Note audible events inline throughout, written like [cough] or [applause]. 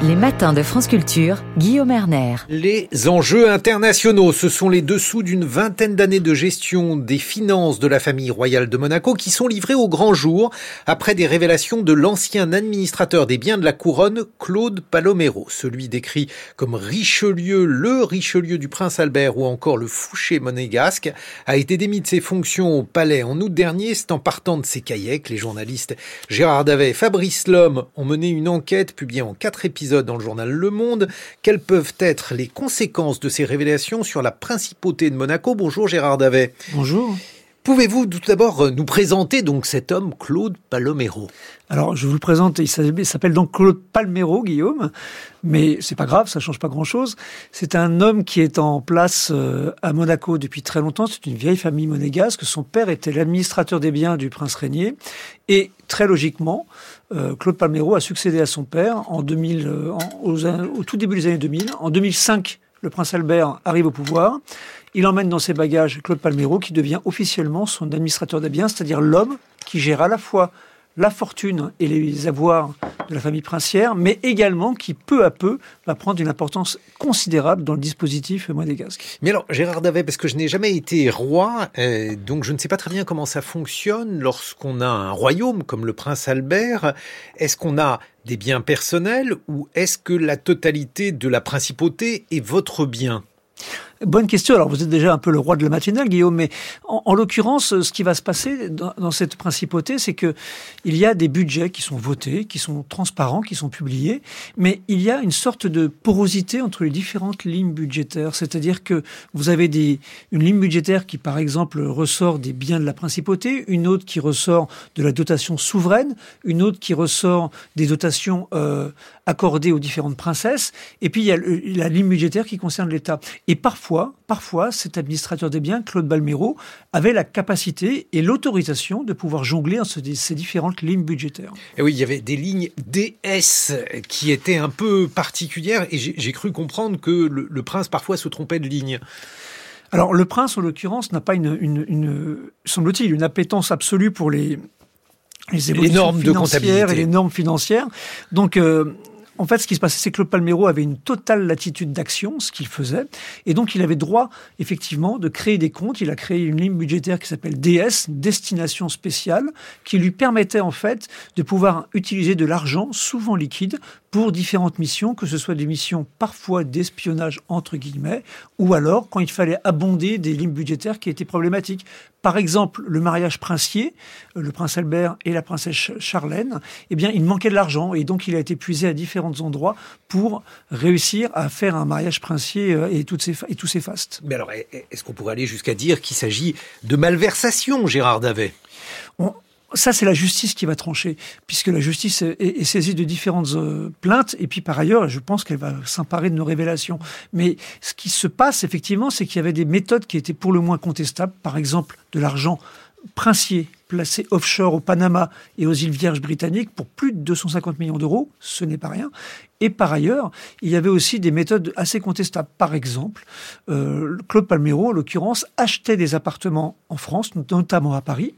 Les matins de France Culture, Guillaume Erner. Les enjeux internationaux, ce sont les dessous d'une vingtaine d'années de gestion des finances de la famille royale de Monaco qui sont livrés au grand jour après des révélations de l'ancien administrateur des biens de la couronne, Claude Palomero, celui décrit comme Richelieu, le Richelieu du prince Albert ou encore le Fouché monégasque, a été démis de ses fonctions au palais en août dernier, c'est en partant de ses caïques. Les journalistes Gérard Davet et Fabrice Lhomme ont mené une enquête publiée en quatre épisodes dans le journal Le Monde. Quelles peuvent être les conséquences de ces révélations sur la principauté de Monaco? Bonjour Gérard Davet. Bonjour. Pouvez-vous tout d'abord nous présenter donc cet homme Claude Palomero Alors je vous le présente, il s'appelle donc Claude Palmero, Guillaume, mais c'est pas grave, ça change pas grand-chose. C'est un homme qui est en place euh, à Monaco depuis très longtemps. C'est une vieille famille monégasque. Son père était l'administrateur des biens du prince régnier et très logiquement, euh, Claude Palmero a succédé à son père en 2000, euh, au tout début des années 2000. En 2005, le prince Albert arrive au pouvoir. Il emmène dans ses bagages Claude Palmero, qui devient officiellement son administrateur des biens, c'est-à-dire l'homme qui gère à la fois la fortune et les avoirs de la famille princière, mais également qui peu à peu va prendre une importance considérable dans le dispositif monégasque. Mais alors, Gérard Davet, parce que je n'ai jamais été roi, euh, donc je ne sais pas très bien comment ça fonctionne lorsqu'on a un royaume comme le prince Albert. Est-ce qu'on a des biens personnels ou est-ce que la totalité de la principauté est votre bien? Bonne question. Alors, vous êtes déjà un peu le roi de la matinale, Guillaume, mais en, l'occurrence, ce qui va se passer dans, cette principauté, c'est que il y a des budgets qui sont votés, qui sont transparents, qui sont publiés, mais il y a une sorte de porosité entre les différentes lignes budgétaires. C'est-à-dire que vous avez des, une ligne budgétaire qui, par exemple, ressort des biens de la principauté, une autre qui ressort de la dotation souveraine, une autre qui ressort des dotations euh, accordées aux différentes princesses, et puis il y a la ligne budgétaire qui concerne l'État. Et parfois, parfois, cet administrateur des biens, Claude Balmero, avait la capacité et l'autorisation de pouvoir jongler entre ces différentes lignes budgétaires. Et oui, il y avait des lignes DS qui étaient un peu particulières et j'ai cru comprendre que le, prince parfois se trompait de ligne. Alors le prince, en l'occurrence, n'a pas une, semble-t-il, une appétence absolue pour les les, normes de comptabilité et les normes financières. Donc, euh, en fait, ce qui se passait, c'est que Claude Palmero avait une totale latitude d'action, ce qu'il faisait, et donc il avait droit, effectivement, de créer des comptes. Il a créé une ligne budgétaire qui s'appelle DS, Destination Spéciale, qui lui permettait, en fait, de pouvoir utiliser de l'argent, souvent liquide, pour différentes missions, que ce soit des missions parfois d'espionnage entre guillemets, ou alors quand il fallait abonder des lignes budgétaires qui étaient problématiques. Par exemple, le mariage princier, euh, le prince Albert et la princesse Charlène, eh bien, il manquait de l'argent et donc il a été puisé à différents endroits pour réussir à faire un mariage princier euh, et, toutes ces, et tous ces fastes. Mais alors, est-ce qu'on pourrait aller jusqu'à dire qu'il s'agit de malversation, Gérard Davet? Ça, c'est la justice qui va trancher, puisque la justice est, saisie de différentes euh, plaintes, et puis par ailleurs, je pense qu'elle va s'emparer de nos révélations. Mais ce qui se passe, effectivement, c'est qu'il y avait des méthodes qui étaient pour le moins contestables, par exemple de l'argent princier placé offshore au Panama et aux îles Vierges britanniques pour plus de 250 millions d'euros, ce n'est pas rien. Et par ailleurs, il y avait aussi des méthodes assez contestables. Par exemple, euh, Claude Palmero, en l'occurrence, achetait des appartements en France, notamment à Paris,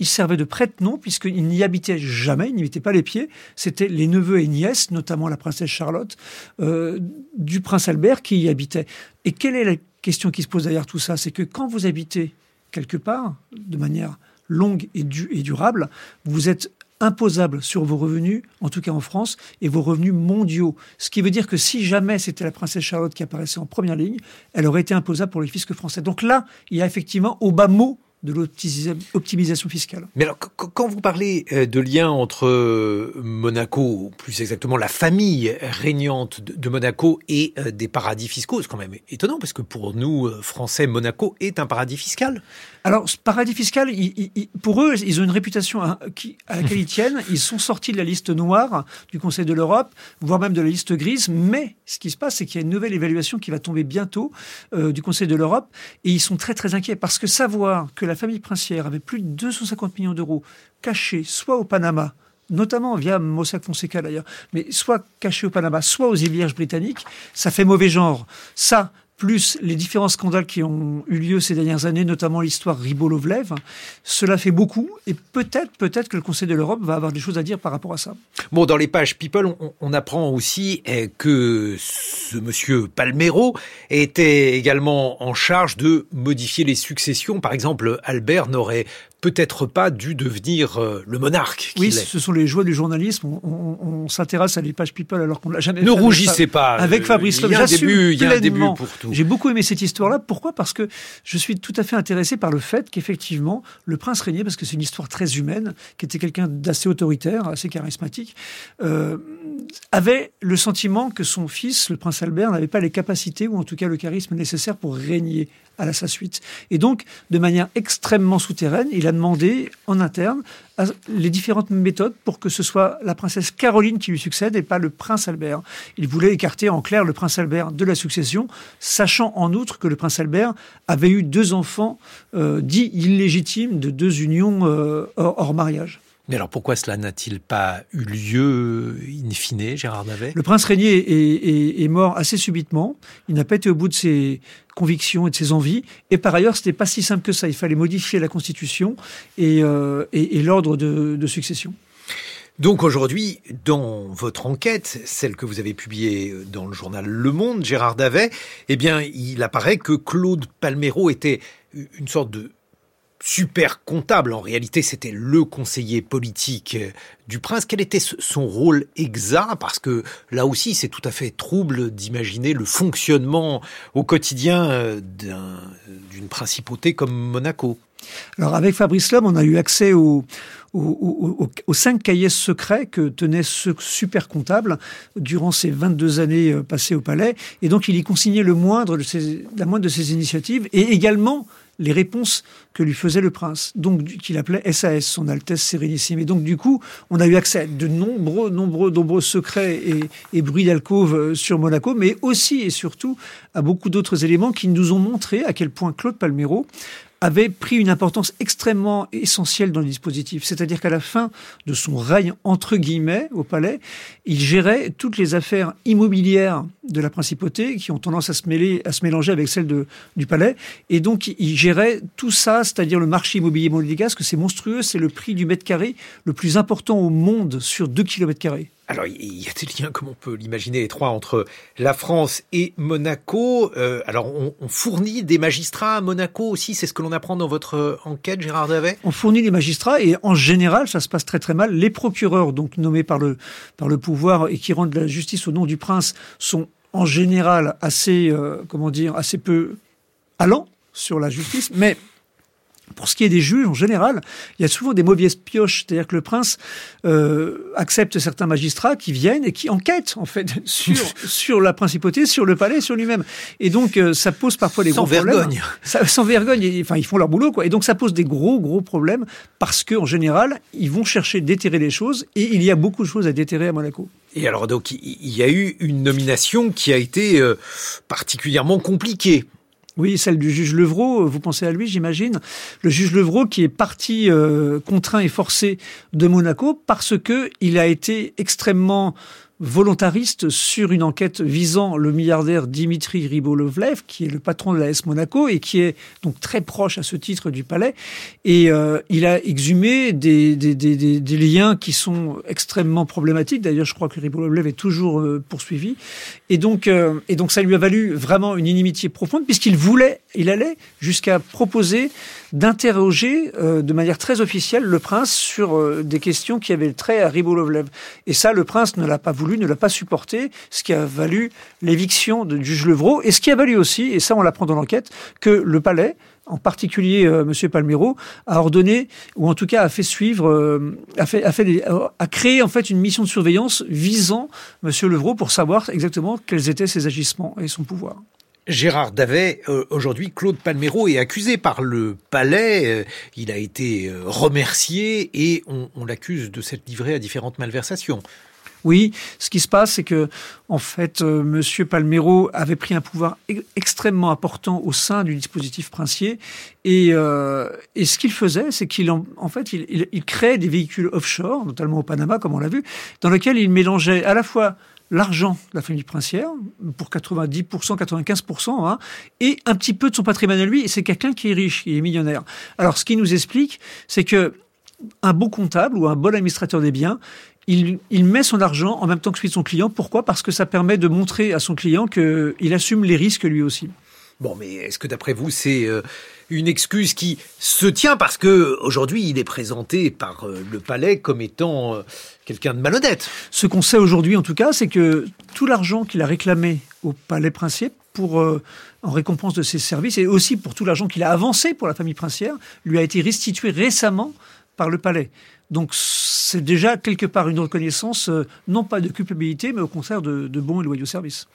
il servait de prête-nom puisqu'il n'y habitait jamais, il n'y mettait pas les pieds. C'était les neveux et nièces, notamment la princesse Charlotte, euh, du prince Albert qui y habitait. Et quelle est la question qui se pose derrière tout ça? C'est que quand vous habitez quelque part, de manière longue et, et durable, vous êtes imposable sur vos revenus, en tout cas en France, et vos revenus mondiaux. Ce qui veut dire que si jamais c'était la princesse Charlotte qui apparaissait en première ligne, elle aurait été imposable pour les fiscs français. Donc là, il y a effectivement au bas mot de l'optimisation fiscale. Mais alors, quand vous parlez euh, de lien entre euh, Monaco, plus exactement la famille régnante de Monaco et euh, des paradis fiscaux, c'est quand même étonnant, parce que pour nous, Français, Monaco est un paradis fiscal. Alors, ce paradis fiscal, pour eux, ils ont une réputation à, laquelle ils [laughs] tiennent. Ils sont sortis de la liste noire du Conseil de l'Europe, voire même de la liste grise. Mais ce qui se passe, c'est qu'il y a une nouvelle évaluation qui va tomber bientôt du Conseil de l'Europe. Et ils sont très, très inquiets parce que savoir que la famille princière avait plus de 250 millions d'euros cachés, soit au Panama, notamment via Mossack Fonseca d'ailleurs, mais soit cachés au Panama, soit aux îles Vierges britanniques, ça fait mauvais genre. Ça, plus les différents scandales qui ont eu lieu ces dernières années, notamment l'histoire Ribolovlev, cela fait beaucoup et peut-être, peut-être que le Conseil de l'Europe va avoir des choses à dire par rapport à ça. Bon, dans les pages People, on, apprend aussi eh, que ce monsieur Palmero était également en charge de modifier les successions. Par exemple, Albert n'aurait peut-être pas dû devenir euh, le monarque. Oui, ce sont les joies du journalisme. On, s'intéresse à les pages People alors qu'on l'a jamais ne fait. Ne rougissez pas. Avec Fabrice Lhomme, il y a un début pour tout. J'ai beaucoup aimé cette histoire-là. Pourquoi? Parce que je suis tout à fait intéressé par le fait qu'effectivement, le prince régnait, parce que c'est une histoire très humaine, qui était quelqu'un d'assez autoritaire, assez charismatique, euh, avait le sentiment que son fils, le prince Albert, n'avait pas les capacités, ou en tout cas le charisme nécessaire pour régner à sa suite. Et donc, de manière extrêmement souterraine, il a demandé en interne les différentes méthodes pour que ce soit la princesse Caroline qui lui succède et pas le prince Albert. Il voulait écarter en clair le prince Albert de la succession, sachant en outre que le prince Albert avait eu deux enfants euh, dits illégitimes de deux unions euh, hors mariage. Mais alors pourquoi cela n'a-t-il pas eu lieu in fine, Gérard Davet Le prince régnier est, mort assez subitement. Il n'a pas été au bout de ses convictions et de ses envies. Et par ailleurs, ce n'était pas si simple que ça. Il fallait modifier la constitution et, euh, l'ordre de, succession. Donc aujourd'hui, dans votre enquête, celle que vous avez publiée dans le journal Le Monde, Gérard Davet, eh bien, il apparaît que Claude Palmero était une sorte de super comptable. En réalité, c'était le conseiller politique du prince. Quel était son rôle exact? Parce que là aussi, c'est tout à fait trouble d'imaginer le fonctionnement au quotidien euh, d'une principauté comme Monaco. Alors avec Fabrice Lhomme, on a eu accès aux, cinq cahiers secrets que tenait ce super comptable durant ses 22 années euh, passées au palais. Et donc il y consignait le la moindre de ses initiatives et également les réponses que lui faisait le prince, donc qu'il appelait SAS, son Altesse Sérénissime. Et donc du coup, on a eu accès à de nombreux, nombreux, nombreux secrets et, bruits d'alcôve euh, sur Monaco, mais aussi et surtout à beaucoup d'autres éléments qui nous ont montré à quel point Claude Palmero avait pris une importance extrêmement essentielle dans le dispositif. C'est-à-dire qu'à la fin de son règne, entre guillemets, au palais, il gérait toutes les affaires immobilières de la principauté qui ont tendance à se mêler, à se mélanger avec celles du palais. Et donc, il gérait tout ça, c'est-à-dire le marché immobilier monégasque, c'est monstrueux, c'est le prix du mètre carré le plus important au monde sur 2 km carrés. Alors, il y a des liens, comme on peut l'imaginer, étroits entre la France et Monaco. Euh, alors, on, fournit des magistrats à Monaco aussi, c'est ce que l'on apprend dans votre euh, enquête, Gérard Davet? On fournit des magistrats et en général, ça se passe très très mal. Les procureurs, donc nommés par le, pouvoir et qui rendent la justice au nom du prince, sont en général assez, euh, comment dire, assez peu allants sur la justice, pour ce qui est des juges, en général, il y a souvent des mauvaises pioches. C'est-à-dire que le prince euh, accepte certains magistrats qui viennent et qui enquêtent, en fait, [laughs] sur, [laughs] sur la principauté, sur le palais, sur lui-même. Et donc, euh, ça pose parfois des sans gros vergogne. problèmes. sans vergogne. Enfin, ils font leur boulot, quoi. Et donc, ça pose des gros, gros problèmes parce qu'en général, ils vont chercher d'éterrer les choses et il y a beaucoup de choses à déterrer à Monaco. Et alors, donc, il y a eu une nomination qui a été euh, particulièrement compliquée. Oui, celle du juge Levrault, vous pensez à lui, j'imagine. Le juge Levrault qui est parti euh, contraint et forcé de Monaco parce que il a été extrêmement volontariste sur une enquête visant le milliardaire Dimitri Ribolovlev, qui est le patron de la S Monaco et qui est donc très proche à ce titre du palais. Et euh, il a exhumé des, liens qui sont extrêmement problématiques. D'ailleurs, je crois que Ribolovlev est toujours euh, poursuivi. Et donc, euh, et donc, ça lui a valu vraiment une inimitié profonde, puisqu'il voulait, il allait jusqu'à proposer d'interroger de manière très officielle le prince sur des questions qui avaient trait à Ribolovlev. Et ça, le prince ne l'a pas voulu ne l'a pas supporté, ce qui a valu l'éviction de juge Levrault, et ce qui a valu aussi, et ça on l'apprend dans l'enquête, que le palais, en particulier M. Euh, Monsieur Palmero, a ordonné, ou en tout cas a fait suivre, euh, a, fait, a, créé en fait une mission de surveillance visant Monsieur Levrault pour savoir exactement quels étaient ses agissements et son pouvoir. Gérard Davet, euh, aujourd'hui, Claude Palmero est accusé par le palais. il a été remercié et on l'accuse de s'être livré à différentes malversations. Oui, ce qui se passe, c'est que en fait, euh, Monsieur Palmero avait pris un pouvoir e-, extrêmement important au sein du dispositif princier, et, euh, ce qu'il faisait, c'est qu'il fait, il, il, créait des véhicules offshore, notamment au Panama, comme on l'a vu, dans lesquels il mélangeait à la fois l'argent de la famille princière, pour 90%, 95%, hein, et un petit peu de son patrimoine à lui, et c'est quelqu'un qui est riche, qui est millionnaire. Alors, ce qui nous explique, c'est que un bon comptable ou un bon administrateur des biens, il, met son argent en même temps que celui de son client. Pourquoi? Parce que ça permet de montrer à son client qu'il assume les risques lui aussi. Bon, mais est-ce que d'après vous, c'est euh, une excuse qui se tient? Parce que aujourd'hui, il est présenté par euh, le palais comme étant euh, quelqu'un de malhonnête Ce qu'on sait aujourd'hui, en tout cas, c'est que tout l'argent qu'il a réclamé au palais princier pour en récompense de ses services et aussi pour tout l'argent qu'il a avancé pour la famille princière lui a été restitué récemment par le palais. Donc c'est déjà quelque part une reconnaissance, non pas de culpabilité, mais au contraire de, de bons et loyaux services.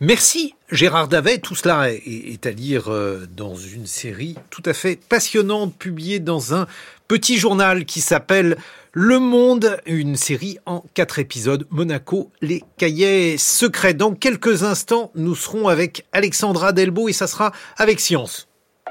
Merci Gérard Davet. Tout cela est, à lire euh, dans une série tout à fait passionnante publiée dans un petit journal qui s'appelle Le Monde, une série en quatre épisodes. Monaco, les cahiers secrets. Dans quelques instants, nous serons avec Alexandra Delbo et ça sera avec Science.